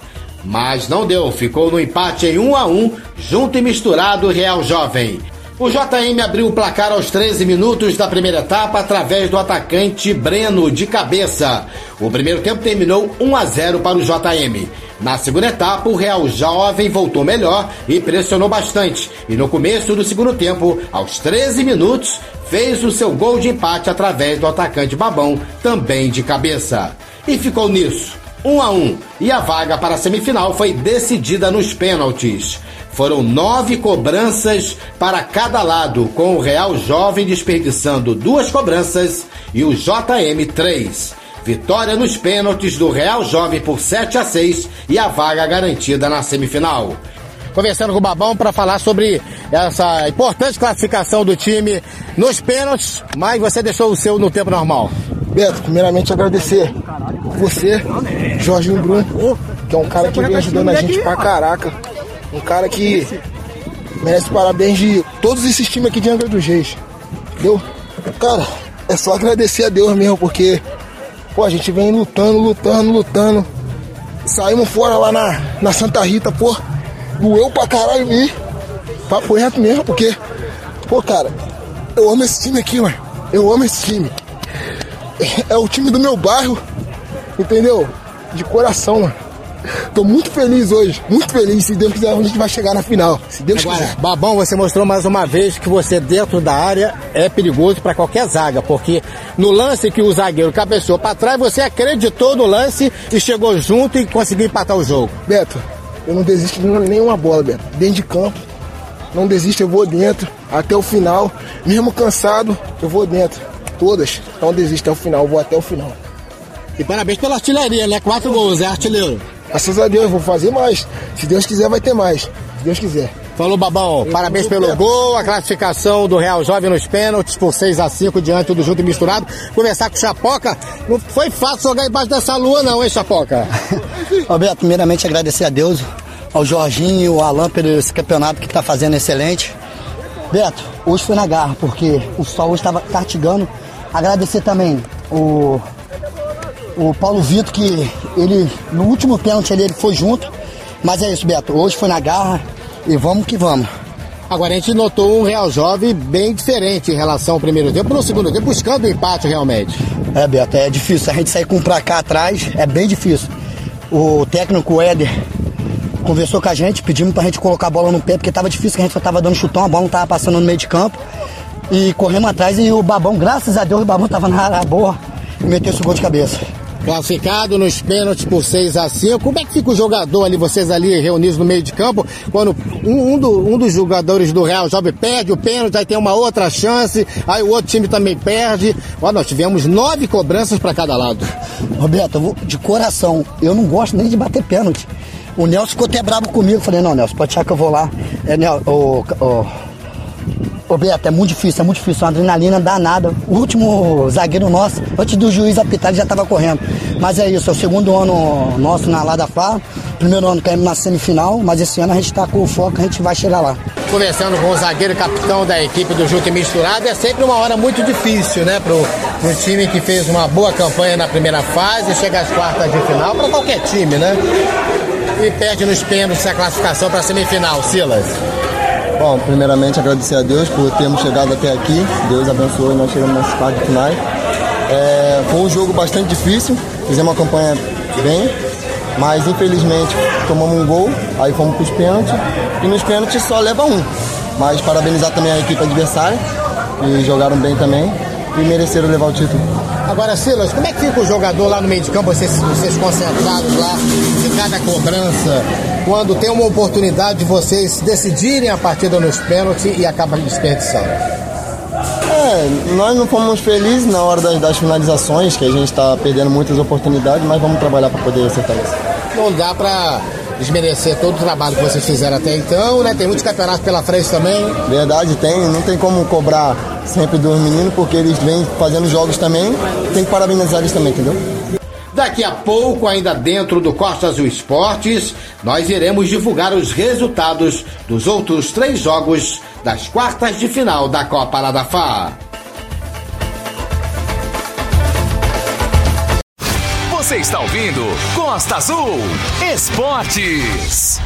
mas não deu, ficou no empate em 1 a 1, junto e misturado Real Jovem. O JM abriu o placar aos 13 minutos da primeira etapa através do atacante Breno de cabeça. O primeiro tempo terminou 1 a 0 para o JM. Na segunda etapa, o Real Jovem voltou melhor e pressionou bastante. E no começo do segundo tempo, aos 13 minutos, fez o seu gol de empate através do atacante Babão, também de cabeça. E ficou nisso, 1 a 1. E a vaga para a semifinal foi decidida nos pênaltis. Foram nove cobranças para cada lado, com o Real Jovem desperdiçando duas cobranças e o JM três. Vitória nos pênaltis do Real Jovem por 7 a 6 e a vaga garantida na semifinal. Conversando com o Babão para falar sobre essa importante classificação do time nos pênaltis, mas você deixou o seu no tempo normal. Beto, primeiramente agradecer você, Jorginho Bruno, que é um cara que vem ajudando a gente pra caraca um cara que merece parabéns de todos esses times aqui de Angra dos Reis. Entendeu? Cara, é só agradecer a Deus mesmo, porque pô, a gente vem lutando, lutando, lutando. Saímos fora lá na, na Santa Rita, pô. Doeu pra caralho mim. Papo reto mesmo, porque, pô, cara, eu amo esse time aqui, mano. Eu amo esse time. É o time do meu bairro, entendeu? De coração, mano. Tô muito feliz hoje, muito feliz. Se Deus quiser, a gente vai chegar na final. Se Deus Agora, quiser. Babão, você mostrou mais uma vez que você dentro da área é perigoso para qualquer zaga, porque no lance que o zagueiro cabeceou para trás, você acreditou no lance e chegou junto e conseguiu empatar o jogo. Beto, eu não desisto de nenhuma bola, Beto. Dentro de campo, não desisto, eu vou dentro até o final. Mesmo cansado, eu vou dentro. Todas, não desisto até o final, eu vou até o final. E parabéns pela artilharia, né? Quatro gols, é artilheiro. Graças a Deus, eu vou fazer mais. Se Deus quiser, vai ter mais. Se Deus quiser. Falou, Babão. Eu Parabéns pelo perto. gol, a classificação do Real Jovem nos pênaltis por 6 a 5 diante do junto e misturado. Conversar com o Chapoca. Não foi fácil jogar embaixo dessa lua, não, hein, Chapoca? Roberto, primeiramente agradecer a Deus, ao Jorginho, ao Alan pelo esse campeonato que está fazendo excelente. Beto, hoje foi na garra, porque o sol hoje estava castigando. Agradecer também o, o Paulo Vitor, que ele, no último pênalti ali, ele foi junto. Mas é isso, Beto, hoje foi na garra e vamos que vamos. Agora a gente notou um Real Jovem bem diferente em relação ao primeiro tempo, no segundo tempo, buscando o empate realmente. É, Beto, é difícil. A gente sair com um pra cá atrás é bem difícil. O técnico Éder conversou com a gente, pedimos pra gente colocar a bola no pé, porque tava difícil, que a gente só tava dando chutão, a bola não tava passando no meio de campo. E corremos atrás e o Babão, graças a Deus, o Babão tava na área boa e meteu esse gol de cabeça. Classificado nos pênaltis por 6 a 5 Como é que fica o jogador ali, vocês ali reunidos no meio de campo, quando um, um do- um dos jogadores do Real Jovem perde o pênalti, aí tem uma outra chance, aí o outro time também perde. Ó, nós tivemos nove cobranças para cada lado. Roberto, vou, de coração, eu não gosto nem de bater pênalti. O Nelson ficou até bravo comigo. Falei, não, Nelson, pode achar que eu vou lá. É, Nel, o, o, Ô Beto, é muito difícil, é muito difícil, uma adrenalina danada. O último zagueiro nosso, antes do juiz apitar, ele já estava correndo. Mas é isso, é o segundo ano nosso na Lada Fá. Primeiro ano caímos na semifinal, mas esse ano a gente está com o foco, a gente vai chegar lá. Conversando com o zagueiro capitão da equipe do Junto e Misturado, é sempre uma hora muito difícil, né? Pro, pro time que fez uma boa campanha na primeira fase, chega às quartas de final, para qualquer time, né? E perde nos pênaltis a classificação para a semifinal, Silas. Bom, primeiramente agradecer a Deus por termos chegado até aqui. Deus abençoou e nós chegamos nas quartas de finais. É, foi um jogo bastante difícil, fizemos uma campanha bem, mas infelizmente tomamos um gol, aí fomos para os pênaltis e nos pênaltis só leva um. Mas parabenizar também a equipe adversária, que jogaram bem também e mereceram levar o título. Agora, Silas, como é que fica o jogador lá no meio de campo, vocês, vocês concentrados lá em cada cobrança, quando tem uma oportunidade de vocês decidirem a partida nos pênaltis e acabam desperdiçando? É, nós não fomos felizes na hora das, das finalizações, que a gente está perdendo muitas oportunidades, mas vamos trabalhar para poder acertar isso. Não dá pra desmerecer todo o trabalho que vocês fizeram até então, né? Tem muitos campeonatos pela frente também. Verdade, tem. Não tem como cobrar sempre dos meninos, porque eles vêm fazendo jogos também. Tem que parabenizar eles também, entendeu? Daqui a pouco, ainda dentro do Costa Azul Esportes, nós iremos divulgar os resultados dos outros três jogos das quartas de final da Copa Ladafá. Você está ouvindo Costa Azul Esportes.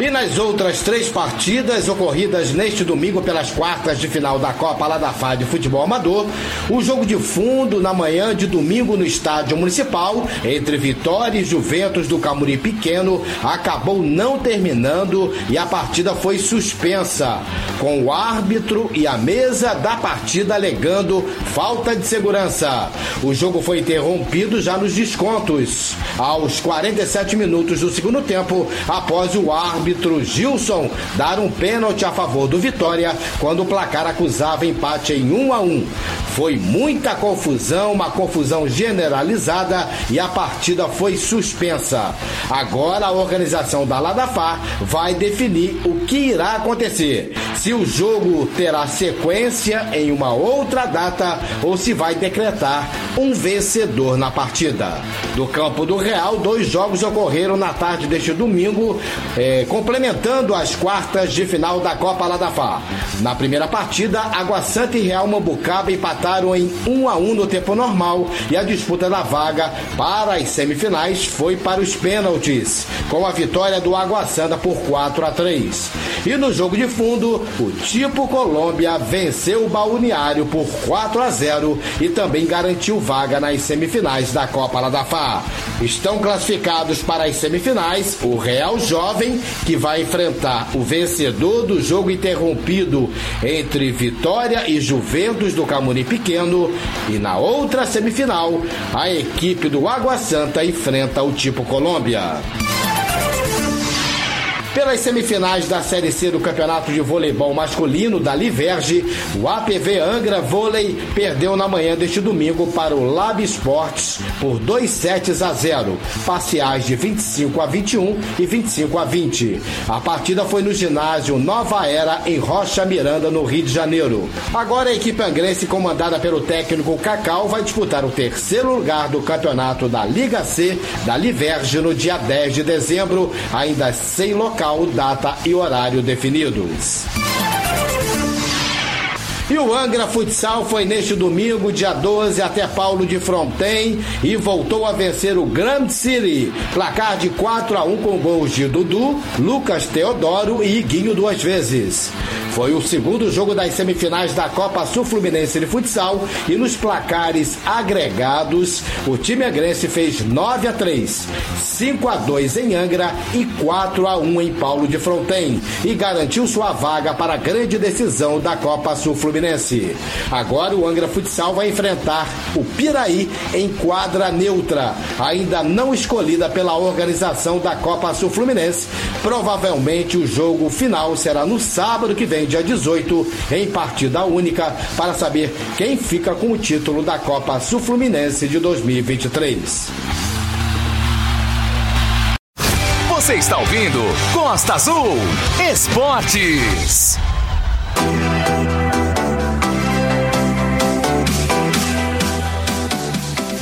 E nas outras três partidas ocorridas neste domingo pelas quartas de final da Copa Ladafá de Futebol Amador, o jogo de fundo na manhã de domingo no Estádio Municipal entre Vitória e Juventus do Camuri Pequeno acabou não terminando e a partida foi suspensa, com o árbitro e a mesa da partida alegando falta de segurança. O jogo foi interrompido já nos descontos, aos 47 minutos do segundo tempo, após o árbitro árbitro Gilson dar um pênalti a favor do Vitória quando o placar acusava empate em 1 a 1. Foi muita confusão, uma confusão generalizada e a partida foi suspensa. Agora a organização da Ladafá vai definir o que irá acontecer. Se o jogo terá sequência em uma outra data ou se vai decretar um vencedor na partida. Do campo do Real, dois jogos ocorreram na tarde deste domingo, eh, complementando as quartas de final da Copa Ladafá. Na primeira partida, Água Santa e Real Mambucaba empataram em 1 a 1 no tempo normal e a disputa da vaga para as semifinais foi para os pênaltis, com a vitória do Água Santa por 4 a 3. E no jogo de fundo, o Tipo Colômbia venceu o Balneário por 4 a 0 e também garantiu vaga nas semifinais da Copa Ladafá. Estão classificados para as semifinais o Real Jovem, que vai enfrentar o vencedor do jogo interrompido entre Vitória e Juventus do Camuni Pequeno, e na outra semifinal, a equipe do Água Santa enfrenta o Tipo Colômbia. Pelas semifinais da Série C do Campeonato de Voleibol Masculino da Liverge, o APV Angra Vôlei perdeu na manhã deste domingo para o Lab Esportes por 2 sets a 0, parciais de 25 a 21 e 25 a 20. A partida foi no ginásio Nova Era, em Rocha Miranda, no Rio de Janeiro. Agora a equipe angrense, comandada pelo técnico Cacau, vai disputar o terceiro lugar do campeonato da Liga C da Liverge no dia 10 de dezembro, ainda sem local local, data e horário definidos. E o Angra Futsal foi neste domingo, dia 12, até Paulo de Fronten e voltou a vencer o Grand City. Placar de 4 a 1 com gols de Dudu, Lucas Teodoro e Iguinho duas vezes. Foi o segundo jogo das semifinais da Copa Sul Fluminense de Futsal e nos placares agregados, o time agrense fez 9 a 3, 5 a 2 em Angra e 4 a 1 em Paulo de Fronten e garantiu sua vaga para a grande decisão da Copa Sul Fluminense. Agora o Angra Futsal vai enfrentar o Piraí em quadra neutra, ainda não escolhida pela organização da Copa Sul Fluminense. Provavelmente o jogo final será no sábado que vem dia 18, em partida única, para saber quem fica com o título da Copa Sul Fluminense de 2023. Você está ouvindo Costa Azul Esportes.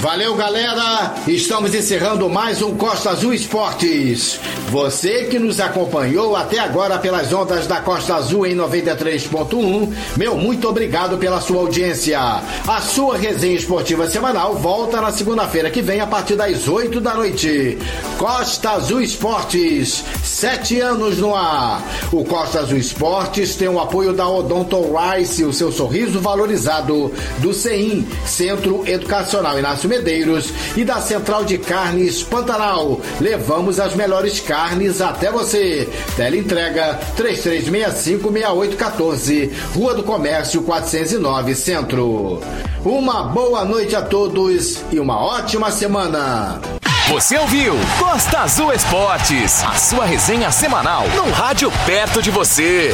Valeu, galera! Estamos encerrando mais um Costa Azul Esportes. Você que nos acompanhou até agora pelas ondas da Costa Azul em 93.1, meu muito obrigado pela sua audiência. A sua resenha esportiva semanal volta na segunda-feira que vem a partir das 8 da noite. Costa Azul Esportes, sete anos no ar. O Costa Azul Esportes tem o apoio da Odonto Rice, o seu sorriso valorizado, do CEIM, Centro Educacional Inácio Medeiros e da Central de Carnes Pantanal. Levamos as melhores carnes até você. Tele entrega 33656814, Rua do Comércio 409 Centro. Uma boa noite a todos e uma ótima semana. Você ouviu Costa Azul Esportes, a sua resenha semanal no rádio perto de você.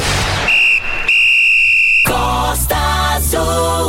Costa Azul.